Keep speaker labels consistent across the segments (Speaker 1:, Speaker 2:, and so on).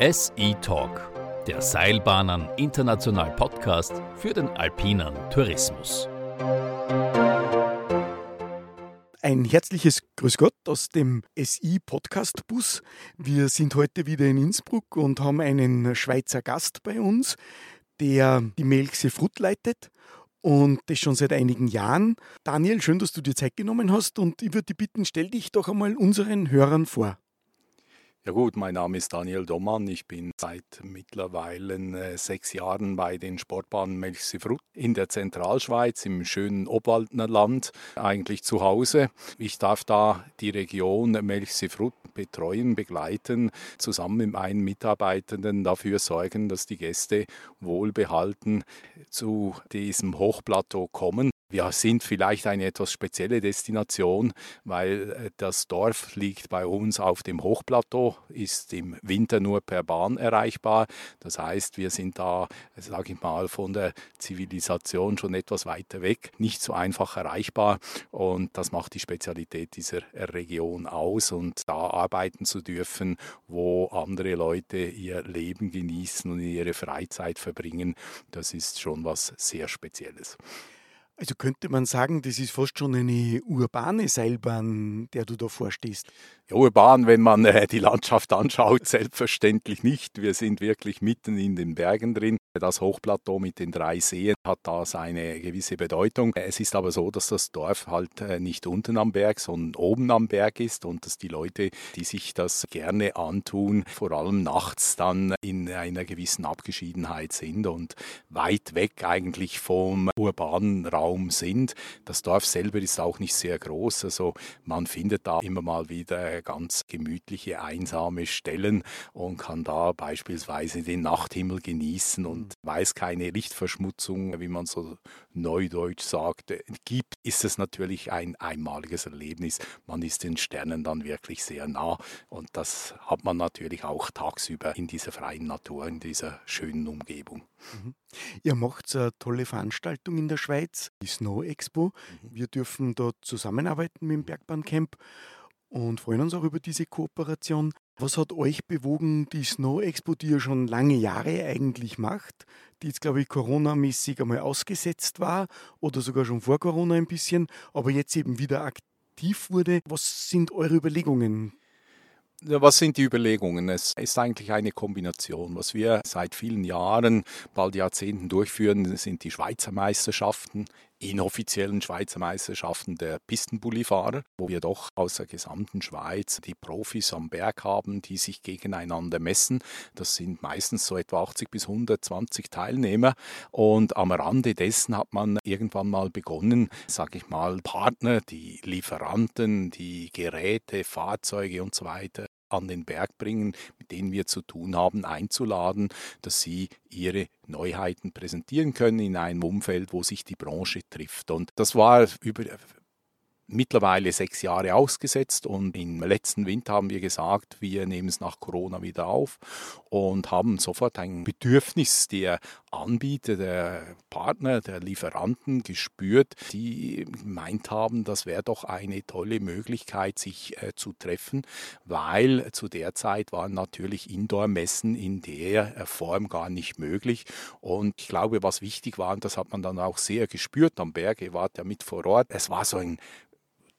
Speaker 1: SE Talk, der Seilbahnern International Podcast für den alpinen Tourismus.
Speaker 2: Ein herzliches Grüß Gott aus dem SI Podcast Bus. Wir sind heute wieder in Innsbruck und haben einen Schweizer Gast bei uns, der die Melkse Frut leitet und das schon seit einigen Jahren. Daniel, schön, dass du dir Zeit genommen hast und ich würde dich bitten, stell dich doch einmal unseren Hörern vor.
Speaker 3: Ja gut, mein Name ist Daniel Dommann. Ich bin seit mittlerweile äh, sechs Jahren bei den Sportbahnen Melchsefrut in der Zentralschweiz im schönen Obwaldner Land eigentlich zu Hause. Ich darf da die Region Melchsefrut betreuen, begleiten, zusammen mit meinen Mitarbeitenden dafür sorgen, dass die Gäste wohlbehalten zu diesem Hochplateau kommen. Wir sind vielleicht eine etwas spezielle Destination, weil äh, das Dorf liegt bei uns auf dem Hochplateau, ist im Winter nur per Bahn erreichbar. Das heißt, wir sind da, sage ich mal, von der Zivilisation schon etwas weiter weg, nicht so einfach erreichbar. Und das macht die Spezialität dieser Region aus. Und da arbeiten zu dürfen, wo andere Leute ihr Leben genießen und ihre Freizeit verbringen, das ist schon was sehr Spezielles.
Speaker 2: Also könnte man sagen, das ist fast schon eine urbane Seilbahn, der du da vorstehst.
Speaker 3: Urban, wenn man äh, die Landschaft anschaut, selbstverständlich nicht. Wir sind wirklich mitten in den Bergen drin. Das Hochplateau mit den drei Seen hat da seine gewisse Bedeutung. Es ist aber so, dass das Dorf halt äh, nicht unten am Berg, sondern oben am Berg ist und dass die Leute, die sich das gerne antun, vor allem nachts dann in einer gewissen Abgeschiedenheit sind und weit weg eigentlich vom urbanen Raum sind. Das Dorf selber ist auch nicht sehr groß, also man findet da immer mal wieder ganz gemütliche, einsame Stellen und kann da beispielsweise den Nachthimmel genießen und weil es keine Lichtverschmutzung, wie man so neudeutsch sagt, gibt, ist es natürlich ein einmaliges Erlebnis. Man ist den Sternen dann wirklich sehr nah und das hat man natürlich auch tagsüber in dieser freien Natur, in dieser schönen Umgebung.
Speaker 2: Mhm. Ihr macht eine tolle Veranstaltung in der Schweiz, die Snow Expo. Mhm. Wir dürfen dort zusammenarbeiten mit dem Bergbahncamp und freuen uns auch über diese Kooperation. Was hat euch bewogen, die Snow Expo, die ihr schon lange Jahre eigentlich macht, die jetzt, glaube ich, Corona-mäßig einmal ausgesetzt war oder sogar schon vor Corona ein bisschen, aber jetzt eben wieder aktiv wurde? Was sind eure Überlegungen
Speaker 3: was sind die Überlegungen? Es ist eigentlich eine Kombination. Was wir seit vielen Jahren, bald Jahrzehnten durchführen, sind die Schweizer Meisterschaften, inoffiziellen Schweizer Meisterschaften der Pistenbullifahrer, wo wir doch aus der gesamten Schweiz die Profis am Berg haben, die sich gegeneinander messen. Das sind meistens so etwa 80 bis 120 Teilnehmer. Und am Rande dessen hat man irgendwann mal begonnen, sage ich mal, Partner, die Lieferanten, die Geräte, Fahrzeuge und so weiter an den Berg bringen, mit denen wir zu tun haben, einzuladen, dass sie ihre Neuheiten präsentieren können in einem Umfeld, wo sich die Branche trifft. Und das war über mittlerweile sechs Jahre ausgesetzt und im letzten Winter haben wir gesagt, wir nehmen es nach Corona wieder auf und haben sofort ein Bedürfnis der Anbieter, der Partner, der Lieferanten gespürt, die meint haben, das wäre doch eine tolle Möglichkeit, sich äh, zu treffen, weil zu der Zeit waren natürlich Indoor-Messen in der äh, Form gar nicht möglich. Und ich glaube, was wichtig war, und das hat man dann auch sehr gespürt am Berg, ihr wart ja mit vor Ort, es war so ein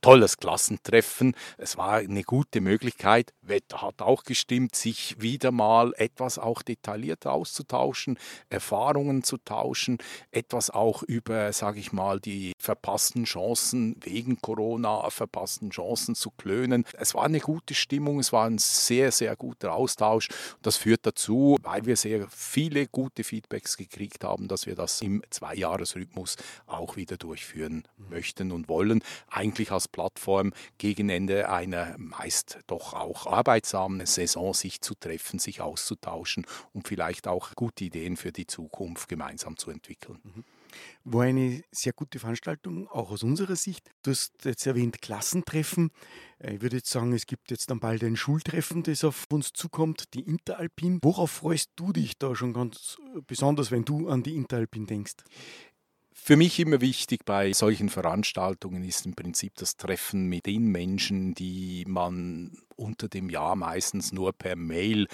Speaker 3: tolles Klassentreffen. Es war eine gute Möglichkeit. Wetter hat auch gestimmt, sich wieder mal etwas auch detaillierter auszutauschen, Erfahrungen zu tauschen, etwas auch über, sage ich mal, die verpassten Chancen wegen Corona, verpassten Chancen zu klönen. Es war eine gute Stimmung, es war ein sehr, sehr guter Austausch. Das führt dazu, weil wir sehr viele gute Feedbacks gekriegt haben, dass wir das im Zweijahresrhythmus auch wieder durchführen möchten und wollen. Eigentlich als Plattform gegen Ende einer meist doch auch arbeitsamen Saison sich zu treffen, sich auszutauschen und vielleicht auch gute Ideen für die Zukunft gemeinsam zu entwickeln. Mhm.
Speaker 2: War eine sehr gute Veranstaltung, auch aus unserer Sicht. Du hast jetzt erwähnt Klassentreffen. Äh, ich würde jetzt sagen, es gibt jetzt dann bald ein Schultreffen, das auf uns zukommt, die Interalpin. Worauf freust du dich da schon ganz besonders, wenn du an die Interalpin denkst?
Speaker 3: Für mich immer wichtig bei solchen Veranstaltungen ist im Prinzip das Treffen mit den Menschen, die man unter dem Jahr meistens nur per Mail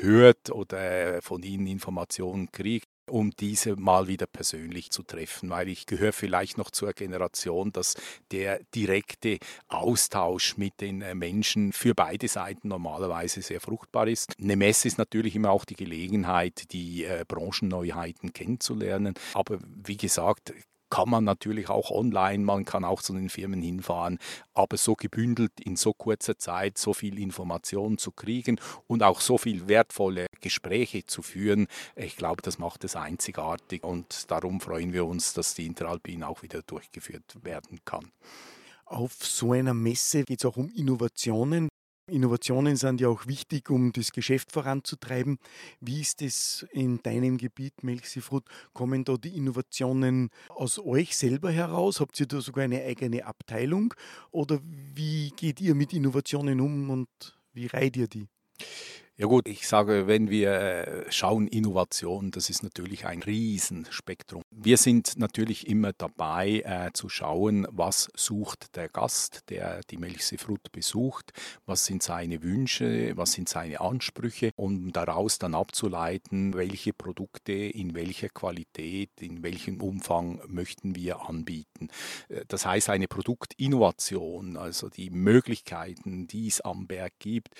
Speaker 3: hört oder von ihnen Informationen kriegt um diese mal wieder persönlich zu treffen, weil ich gehöre vielleicht noch zur Generation, dass der direkte Austausch mit den äh, Menschen für beide Seiten normalerweise sehr fruchtbar ist. Eine Messe ist natürlich immer auch die Gelegenheit, die äh, Branchenneuheiten kennenzulernen, aber wie gesagt, kann man natürlich auch online, man kann auch zu den Firmen hinfahren, aber so gebündelt in so kurzer Zeit so viel Information zu kriegen und auch so viel wertvolle Gespräche zu führen, ich glaube, das macht es einzigartig und darum freuen wir uns, dass die Interalpin auch wieder durchgeführt werden kann.
Speaker 2: Auf so einer Messe geht es auch um Innovationen. Innovationen sind ja auch wichtig, um das Geschäft voranzutreiben. Wie ist es in deinem Gebiet, Melchsifrut? Kommen da die Innovationen aus euch selber heraus? Habt ihr da sogar eine eigene Abteilung? Oder wie geht ihr mit Innovationen um und wie reiht ihr die?
Speaker 3: Ja gut, ich sage, wenn wir äh, schauen, Innovation, das ist natürlich ein Riesenspektrum. Wir sind natürlich immer dabei äh, zu schauen, was sucht der Gast, der die Melchsefrut besucht, was sind seine Wünsche, was sind seine Ansprüche, um daraus dann abzuleiten, welche Produkte in welcher Qualität, in welchem Umfang möchten wir anbieten. Äh, das heißt, eine Produktinnovation, also die Möglichkeiten, die es am Berg gibt,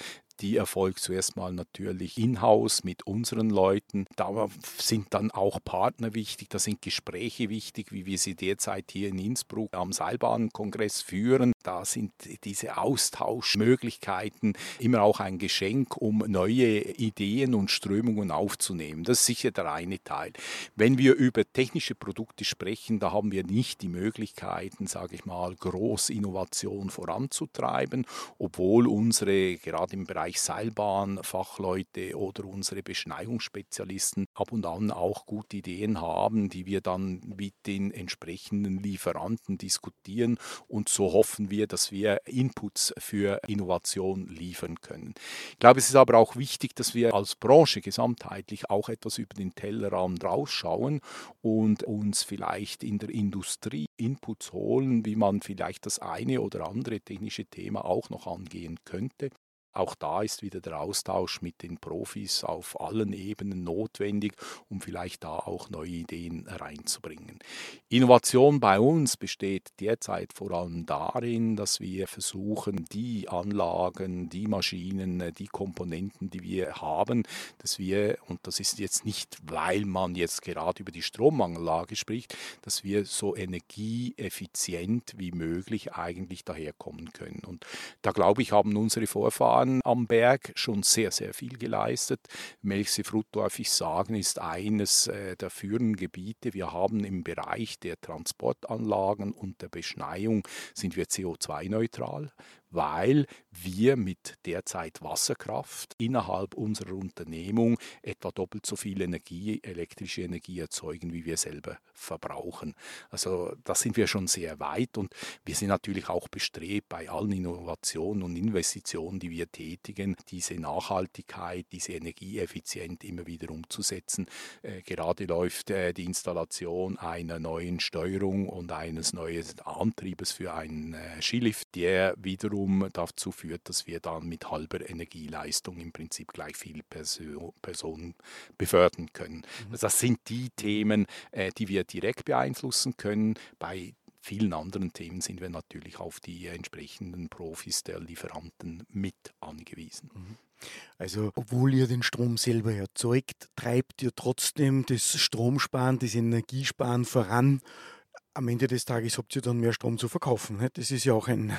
Speaker 3: die erfolgt zuerst mal natürlich in-house mit unseren Leuten. Da sind dann auch Partner wichtig, da sind Gespräche wichtig, wie wir sie derzeit hier in Innsbruck am Seilbahnkongress führen. Da sind diese Austauschmöglichkeiten immer auch ein Geschenk, um neue Ideen und Strömungen aufzunehmen. Das ist sicher der eine Teil. Wenn wir über technische Produkte sprechen, da haben wir nicht die Möglichkeiten, sage ich mal, Großinnovation voranzutreiben, obwohl unsere gerade im Bereich Seilbahn, Fachleute oder unsere Beschneiungsspezialisten ab und an auch gute Ideen haben, die wir dann mit den entsprechenden Lieferanten diskutieren und so hoffen wir, dass wir Inputs für Innovation liefern können. Ich glaube, es ist aber auch wichtig, dass wir als Branche gesamtheitlich auch etwas über den Tellerrand rausschauen und uns vielleicht in der Industrie Inputs holen, wie man vielleicht das eine oder andere technische Thema auch noch angehen könnte. Auch da ist wieder der Austausch mit den Profis auf allen Ebenen notwendig, um vielleicht da auch neue Ideen reinzubringen. Innovation bei uns besteht derzeit vor allem darin, dass wir versuchen, die Anlagen, die Maschinen, die Komponenten, die wir haben, dass wir, und das ist jetzt nicht, weil man jetzt gerade über die Strommangellage spricht, dass wir so energieeffizient wie möglich eigentlich daherkommen können. Und da glaube ich, haben unsere Vorfahren Jahren am Berg schon sehr, sehr viel geleistet. Melchsefrut, darf ich sagen, ist eines äh, der führenden Gebiete. Wir haben im Bereich der Transportanlagen und der Beschneiung sind wir CO2-neutral weil wir mit derzeit Wasserkraft innerhalb unserer Unternehmung etwa doppelt so viel Energie, elektrische Energie erzeugen, wie wir selber verbrauchen. Also da sind wir schon sehr weit und wir sind natürlich auch bestrebt, bei allen Innovationen und Investitionen, die wir tätigen, diese Nachhaltigkeit, diese Energieeffizienz immer wieder umzusetzen. Äh, gerade läuft äh, die Installation einer neuen Steuerung und eines neuen Antriebes für einen äh, Skilift, der wiederum wiederum dazu führt, dass wir dann mit halber Energieleistung im Prinzip gleich viele Personen befördern können. Mhm. Also das sind die Themen, äh, die wir direkt beeinflussen können. Bei vielen anderen Themen sind wir natürlich auf die entsprechenden Profis der Lieferanten mit angewiesen. Mhm.
Speaker 2: Also, obwohl ihr den Strom selber erzeugt, treibt ihr trotzdem das Stromsparen, das Energiesparen voran. Am Ende des Tages habt ihr dann mehr Strom zu verkaufen. Das ist ja auch ein,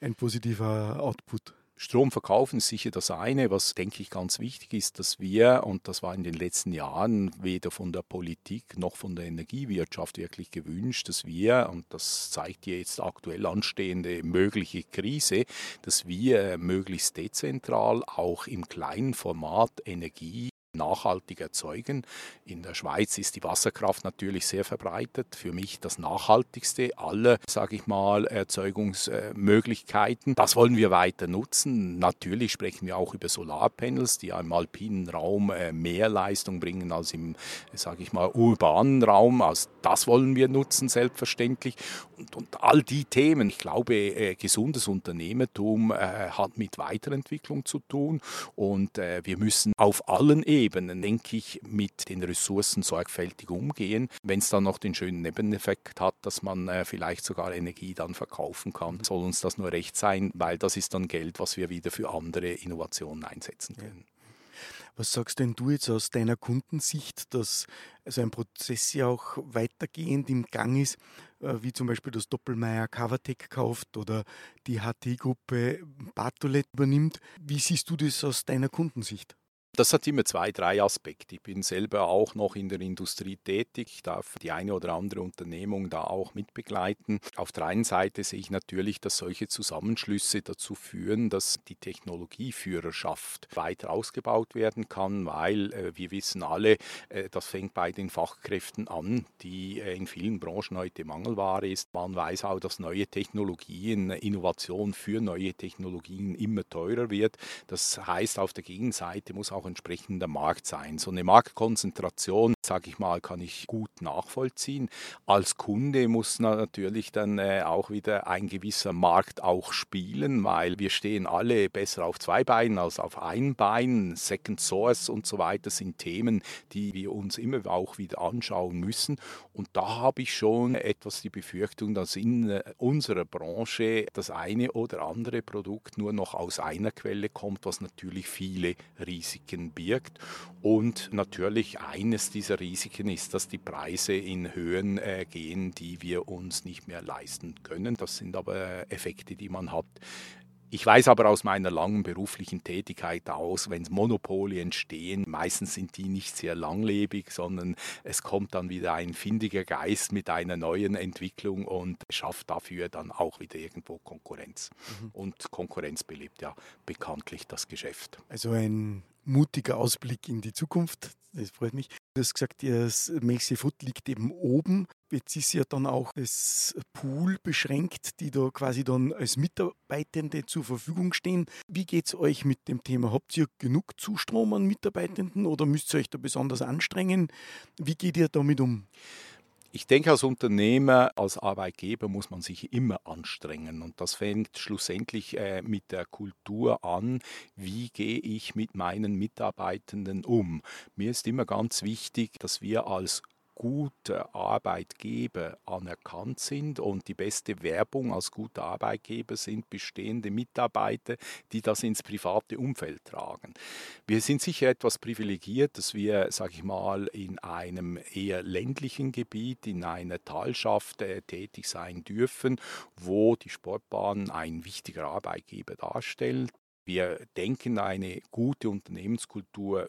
Speaker 2: ein positiver Output.
Speaker 3: Strom verkaufen ist sicher das eine, was denke ich ganz wichtig ist, dass wir, und das war in den letzten Jahren weder von der Politik noch von der Energiewirtschaft wirklich gewünscht, dass wir, und das zeigt die jetzt aktuell anstehende mögliche Krise, dass wir möglichst dezentral auch im kleinen Format Energie nachhaltig erzeugen. In der Schweiz ist die Wasserkraft natürlich sehr verbreitet. Für mich das nachhaltigste aller, sage ich mal, Erzeugungsmöglichkeiten. Das wollen wir weiter nutzen. Natürlich sprechen wir auch über Solarpanels, die im alpinen Raum äh, mehr Leistung bringen als im, sage ich mal, urbanen Raum. Also das wollen wir nutzen, selbstverständlich. Und, und all die Themen, ich glaube, äh, gesundes Unternehmertum äh, hat mit Weiterentwicklung zu tun und wir müssen auf allen Ebenen Ebenen, denke ich, mit den Ressourcen sorgfältig umgehen. Wenn es dann noch den schönen Nebeneffekt hat, dass man äh, vielleicht sogar Energie dann verkaufen kann, soll uns das nur recht sein, weil das ist dann Geld, was wir wieder für andere Innovationen einsetzen können.
Speaker 2: Was sagst denn du jetzt aus deiner Kundensicht, dass also ein Prozess ja auch weitergehend im Gang ist, äh, wie zum Beispiel das Doppelmeier Covertech kauft oder die HT-Gruppe Bartolet übernimmt? Wie siehst du das aus deiner Kundensicht?
Speaker 3: Das hat immer zwei, drei Aspekte. Ich bin selber auch noch in der Industrie tätig. Ich darf die eine oder andere Unternehmung da auch mitbegleiten. Auf der einen Seite sehe ich natürlich, dass solche Zusammenschlüsse dazu führen, dass die Technologieführerschaft weiter ausgebaut werden kann, weil äh, wir wissen alle, äh, das fängt bei den Fachkräften an, die äh, in vielen Branchen heute Mangelware ist. Man weiß auch, dass neue Technologien, Innovation für neue Technologien immer teurer wird. Das heißt, auf der Gegenseite muss auch auch entsprechender Markt sein. So eine Marktkonzentration, sage ich mal, kann ich gut nachvollziehen. Als Kunde muss natürlich dann äh, auch wieder ein gewisser Markt auch spielen, weil wir stehen alle besser auf zwei Beinen als auf ein Bein. Second Source und so weiter sind Themen, die wir uns immer auch wieder anschauen müssen. Und da habe ich schon etwas die Befürchtung, dass in äh, unserer Branche das eine oder andere Produkt nur noch aus einer Quelle kommt, was natürlich viele Risiken Risiken birgt. Und natürlich eines dieser Risiken ist, dass die Preise in Höhen äh, gehen, die wir uns nicht mehr leisten können. Das sind aber Effekte, die man hat, ich weiß aber aus meiner langen beruflichen Tätigkeit aus, wenn Monopole entstehen, meistens sind die nicht sehr langlebig, sondern es kommt dann wieder ein findiger Geist mit einer neuen Entwicklung und schafft dafür dann auch wieder irgendwo Konkurrenz. Mhm. Und Konkurrenz belebt ja bekanntlich das Geschäft.
Speaker 2: Also ein mutiger Ausblick in die Zukunft. Das freut mich. Du hast gesagt, das Maxi Food liegt eben oben. Jetzt ist ja dann auch das Pool beschränkt, die da quasi dann als Mitarbeitende zur Verfügung stehen. Wie geht es euch mit dem Thema? Habt ihr genug Zustrom an Mitarbeitenden oder müsst ihr euch da besonders anstrengen? Wie geht ihr damit um?
Speaker 3: Ich denke, als Unternehmer, als Arbeitgeber muss man sich immer anstrengen. Und das fängt schlussendlich äh, mit der Kultur an. Wie gehe ich mit meinen Mitarbeitenden um? Mir ist immer ganz wichtig, dass wir als gute Arbeitgeber anerkannt sind und die beste Werbung als guter Arbeitgeber sind bestehende Mitarbeiter, die das ins private Umfeld tragen. Wir sind sicher etwas privilegiert, dass wir, sage ich mal, in einem eher ländlichen Gebiet, in einer Talschaft äh, tätig sein dürfen, wo die Sportbahn ein wichtiger Arbeitgeber darstellt. Wir denken, eine gute Unternehmenskultur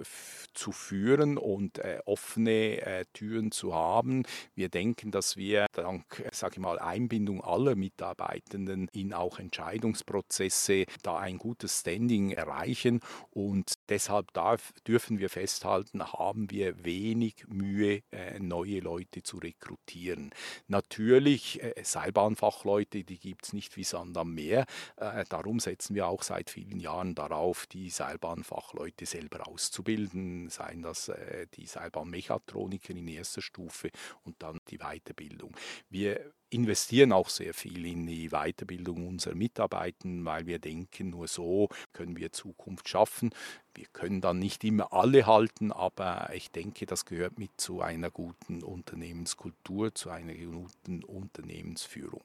Speaker 3: zu führen und äh, offene äh, Türen zu haben. Wir denken, dass wir dank, sage ich mal, Einbindung aller Mitarbeitenden in auch Entscheidungsprozesse da ein gutes Standing erreichen und deshalb darf, dürfen wir festhalten, haben wir wenig Mühe, äh, neue Leute zu rekrutieren. Natürlich, äh, Seilbahnfachleute, die gibt es nicht wie Sand am Meer. Äh, darum setzen wir auch seit vielen Jahren darauf, die Seilbahnfachleute selber auszubilden, seien das äh, die Seilbahnmechatroniker in erster Stufe und dann die Weiterbildung. Wir investieren auch sehr viel in die Weiterbildung unserer Mitarbeiter, weil wir denken, nur so können wir Zukunft schaffen. Wir können dann nicht immer alle halten, aber ich denke, das gehört mit zu einer guten Unternehmenskultur, zu einer guten Unternehmensführung.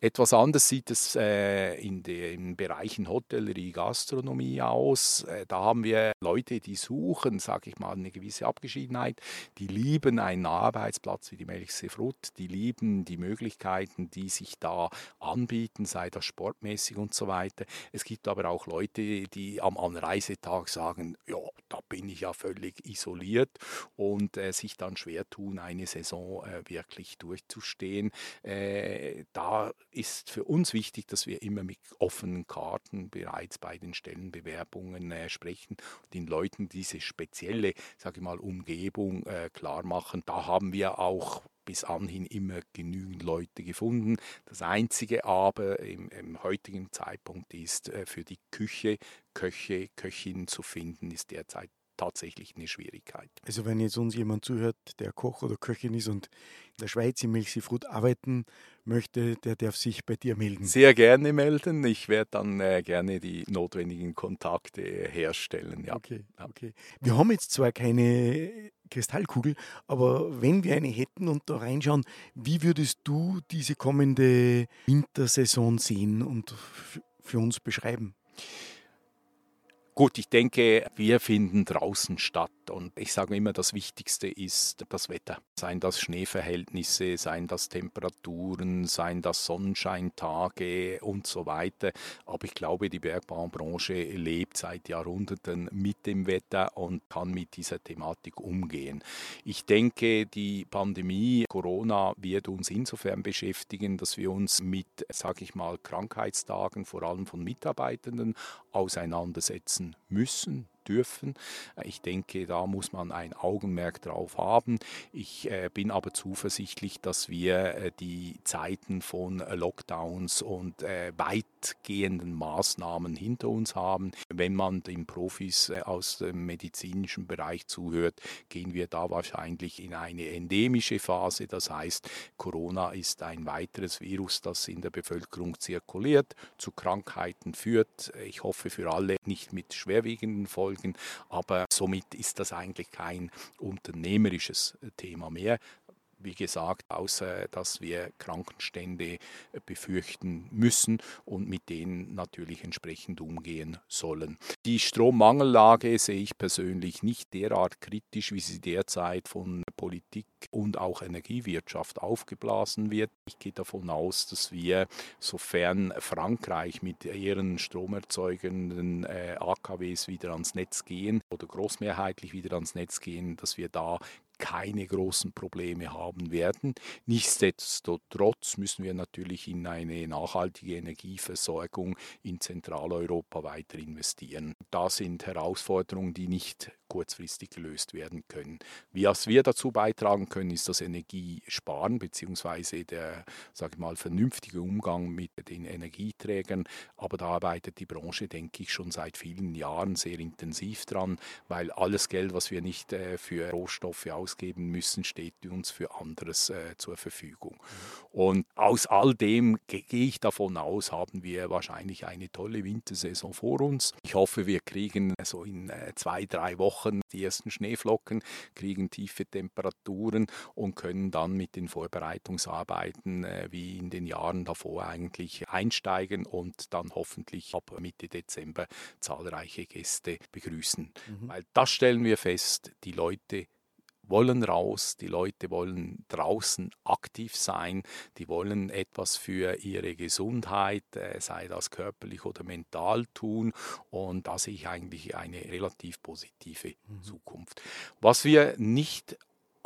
Speaker 3: Etwas anders sieht es äh, in den Bereichen Hotellerie, Gastronomie aus. Äh, da haben wir Leute, die suchen, sage ich mal, eine gewisse Abgeschiedenheit. Die lieben einen Arbeitsplatz wie die Melchse Frut, die lieben die Möglichkeiten, die sich da anbieten, sei das sportmäßig und so weiter. Es gibt aber auch Leute, die am Anreisetag sagen, ja, da bin ich ja völlig isoliert und äh, sich dann schwer tun, eine Saison äh, wirklich durchzustehen. Äh, da ist für uns wichtig, dass wir immer mit offenen Karten bereits bei den Stellenbewerbungen äh, sprechen und den Leuten diese spezielle, sage ich mal, Umgebung äh, klar machen. Da haben wir auch bis anhin immer genügend Leute gefunden. Das Einzige aber im, im heutigen Zeitpunkt ist, äh, für die Küche Köche, Köchinnen zu finden, ist derzeit tatsächlich eine Schwierigkeit.
Speaker 2: Also wenn jetzt uns jemand zuhört, der Koch oder Köchin ist und in der Schweiz im Milchseefood arbeiten möchte, der darf sich bei dir melden.
Speaker 3: Sehr gerne melden. Ich werde dann äh, gerne die notwendigen Kontakte herstellen. Ja.
Speaker 2: Okay, okay. Wir haben jetzt zwar keine Kristallkugel, aber wenn wir eine hätten und da reinschauen, wie würdest du diese kommende Wintersaison sehen und für uns beschreiben?
Speaker 3: Gut, ich denke, wir finden draußen statt und ich sage immer, das Wichtigste ist das Wetter. Seien das Schneeverhältnisse, seien das Temperaturen, seien das Sonnenscheintage und so weiter. Aber ich glaube, die Bergbaubranche lebt seit Jahrhunderten mit dem Wetter und kann mit dieser Thematik umgehen. Ich denke, die Pandemie Corona wird uns insofern beschäftigen, dass wir uns mit, sage ich mal, Krankheitstagen, vor allem von Mitarbeitenden, auseinandersetzen müssen, dürfen. Ich denke, da muss man ein Augenmerk drauf haben. Ich äh, bin aber zuversichtlich, dass wir äh, die Zeiten von Lockdowns und äh, weitgehenden Maßnahmen hinter uns haben. Wenn man den Profis aus dem medizinischen Bereich zuhört, gehen wir da wahrscheinlich in eine endemische Phase. Das heißt, Corona ist ein weiteres Virus, das in der Bevölkerung zirkuliert, zu Krankheiten führt. Ich hoffe für alle nicht mit schwerwiegenden Folgen folgen. Aber somit ist das eigentlich kein unternehmerisches Thema mehr wie gesagt, außer dass wir Krankenstände befürchten müssen und mit denen natürlich entsprechend umgehen sollen. Die Strommangellage sehe ich persönlich nicht derart kritisch, wie sie derzeit von Politik und auch Energiewirtschaft aufgeblasen wird. Ich gehe davon aus, dass wir, sofern Frankreich mit ihren stromerzeugenden äh, AKWs wieder ans Netz gehen oder großmehrheitlich wieder ans Netz gehen, dass wir da keine großen Probleme haben werden. Nichtsdestotrotz müssen wir natürlich in eine nachhaltige Energieversorgung in Zentraleuropa weiter investieren. Da sind Herausforderungen, die nicht kurzfristig gelöst werden können. Was wir dazu beitragen können, ist das Energiesparen bzw. der, sage ich mal, vernünftige Umgang mit den Energieträgern. Aber da arbeitet die Branche, denke ich, schon seit vielen Jahren sehr intensiv dran, weil alles Geld, was wir nicht äh, für Rohstoffe ausgeben müssen, steht uns für anderes äh, zur Verfügung. Und aus all dem gehe ich davon aus, haben wir wahrscheinlich eine tolle Wintersaison vor uns. Ich hoffe, wir kriegen so in äh, zwei, drei Wochen Wochen die ersten Schneeflocken, kriegen tiefe Temperaturen und können dann mit den Vorbereitungsarbeiten äh, wie in den Jahren davor eigentlich einsteigen und dann hoffentlich ab Mitte Dezember zahlreiche Gäste begrüßen. Mhm. Weil das stellen wir fest, die Leute wollen raus, die Leute wollen draußen aktiv sein, die wollen etwas für ihre Gesundheit, äh, sei das körperlich oder mental tun. Und da sehe ich eigentlich eine relativ positive mhm. Zukunft. Was wir nicht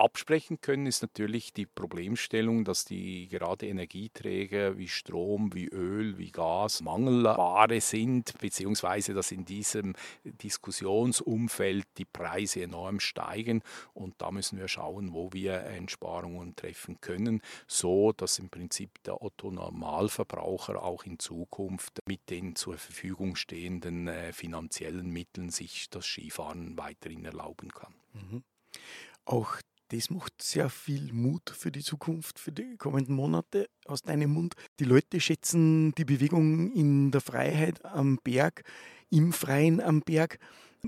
Speaker 3: absprechen können, ist natürlich die Problemstellung, dass die gerade Energieträger wie Strom, wie Öl, wie Gas Mangelware sind, beziehungsweise dass in diesem Diskussionsumfeld die Preise enorm steigen. Und da müssen wir schauen, wo wir Einsparungen treffen können, so dass im Prinzip der Otto-Normalverbraucher auch in Zukunft mit den zur Verfügung stehenden äh, finanziellen Mitteln sich das Skifahren weiterhin erlauben kann. Mhm.
Speaker 2: Auch das macht sehr viel Mut für die Zukunft, für die kommenden Monate aus deinem Mund. Die Leute schätzen die Bewegung in der Freiheit am Berg, im Freien am Berg.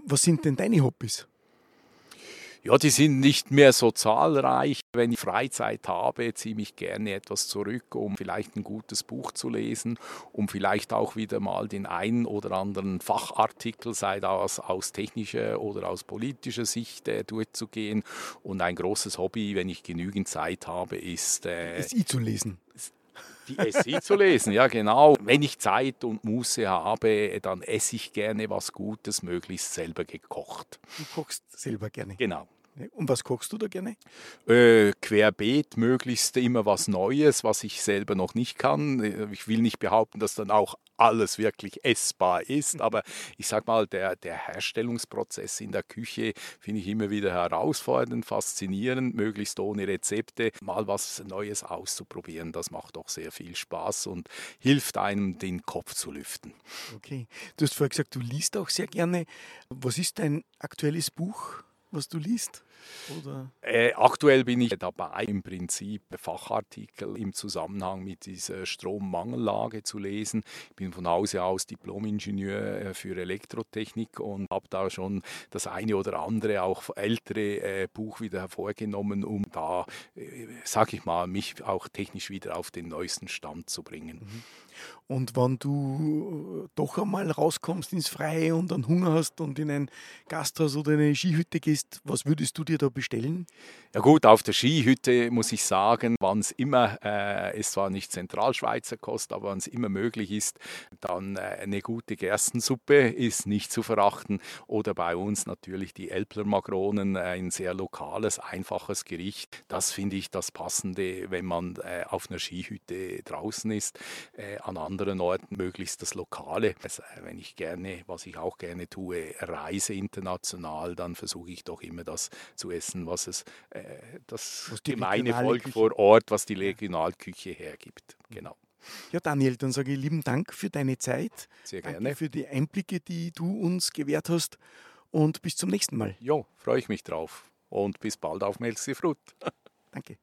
Speaker 2: Was sind denn deine Hobbys?
Speaker 3: Ja, die sind nicht mehr so zahlreich. Wenn ich Freizeit habe, ziehe ich gerne etwas zurück, um vielleicht ein gutes Buch zu lesen, um vielleicht auch wieder mal den einen oder anderen Fachartikel, sei das aus technischer oder aus politischer Sicht, äh, durchzugehen. Und ein großes Hobby, wenn ich genügend Zeit habe, ist...
Speaker 2: Äh, ist I zu lesen.
Speaker 3: Die Essay zu lesen, ja genau. Wenn ich Zeit und Muße habe, dann esse ich gerne was Gutes, möglichst selber gekocht.
Speaker 2: Du kochst selber gerne.
Speaker 3: Genau.
Speaker 2: Und was kochst du da gerne?
Speaker 3: Äh, querbeet, möglichst immer was Neues, was ich selber noch nicht kann. Ich will nicht behaupten, dass dann auch alles wirklich essbar ist, aber ich sage mal, der, der Herstellungsprozess in der Küche finde ich immer wieder herausfordernd, faszinierend, möglichst ohne Rezepte, mal was Neues auszuprobieren. Das macht doch sehr viel Spaß und hilft einem, den Kopf zu lüften.
Speaker 2: Okay, du hast vorher gesagt, du liest auch sehr gerne. Was ist dein aktuelles Buch? Was du liest?
Speaker 3: Äh, aktuell bin ich dabei, im Prinzip Fachartikel im Zusammenhang mit dieser Strommangellage zu lesen. Ich bin von Hause aus Diplomingenieur äh, für Elektrotechnik und habe da schon das eine oder andere, auch ältere äh, Buch wieder hervorgenommen, um da, äh, sag ich mal, mich auch technisch wieder auf den neuesten Stand zu bringen. Mhm.
Speaker 2: Und wenn du äh, doch einmal rauskommst ins Freie und dann Hunger hast und in ein Gasthaus oder eine Skihütte gehst, was würdest du dir da bestellen?
Speaker 3: Ja gut, auf der Skihütte muss ich sagen, wann es immer, äh, ist zwar nicht Zentralschweizer Kost, aber wenn es immer möglich ist, dann äh, eine gute Gerstensuppe ist nicht zu verachten. Oder bei uns natürlich die Elpler Magronen, ein sehr lokales, einfaches Gericht. Das finde ich das Passende, wenn man äh, auf einer Skihütte draußen ist. Äh, an anderen Orten möglichst das Lokale. Also, wenn ich gerne, was ich auch gerne tue, reise international, dann versuche ich doch immer das zu essen, was es äh, das was gemeine Volk Küche. vor Ort, was die Regionalküche hergibt. Genau.
Speaker 2: Ja, Daniel, dann sage ich lieben Dank für deine Zeit.
Speaker 3: Sehr gerne.
Speaker 2: Danke für die Einblicke, die du uns gewährt hast. Und bis zum nächsten Mal.
Speaker 3: Ja, freue ich mich drauf. Und bis bald auf Melzi Frut.
Speaker 2: Danke.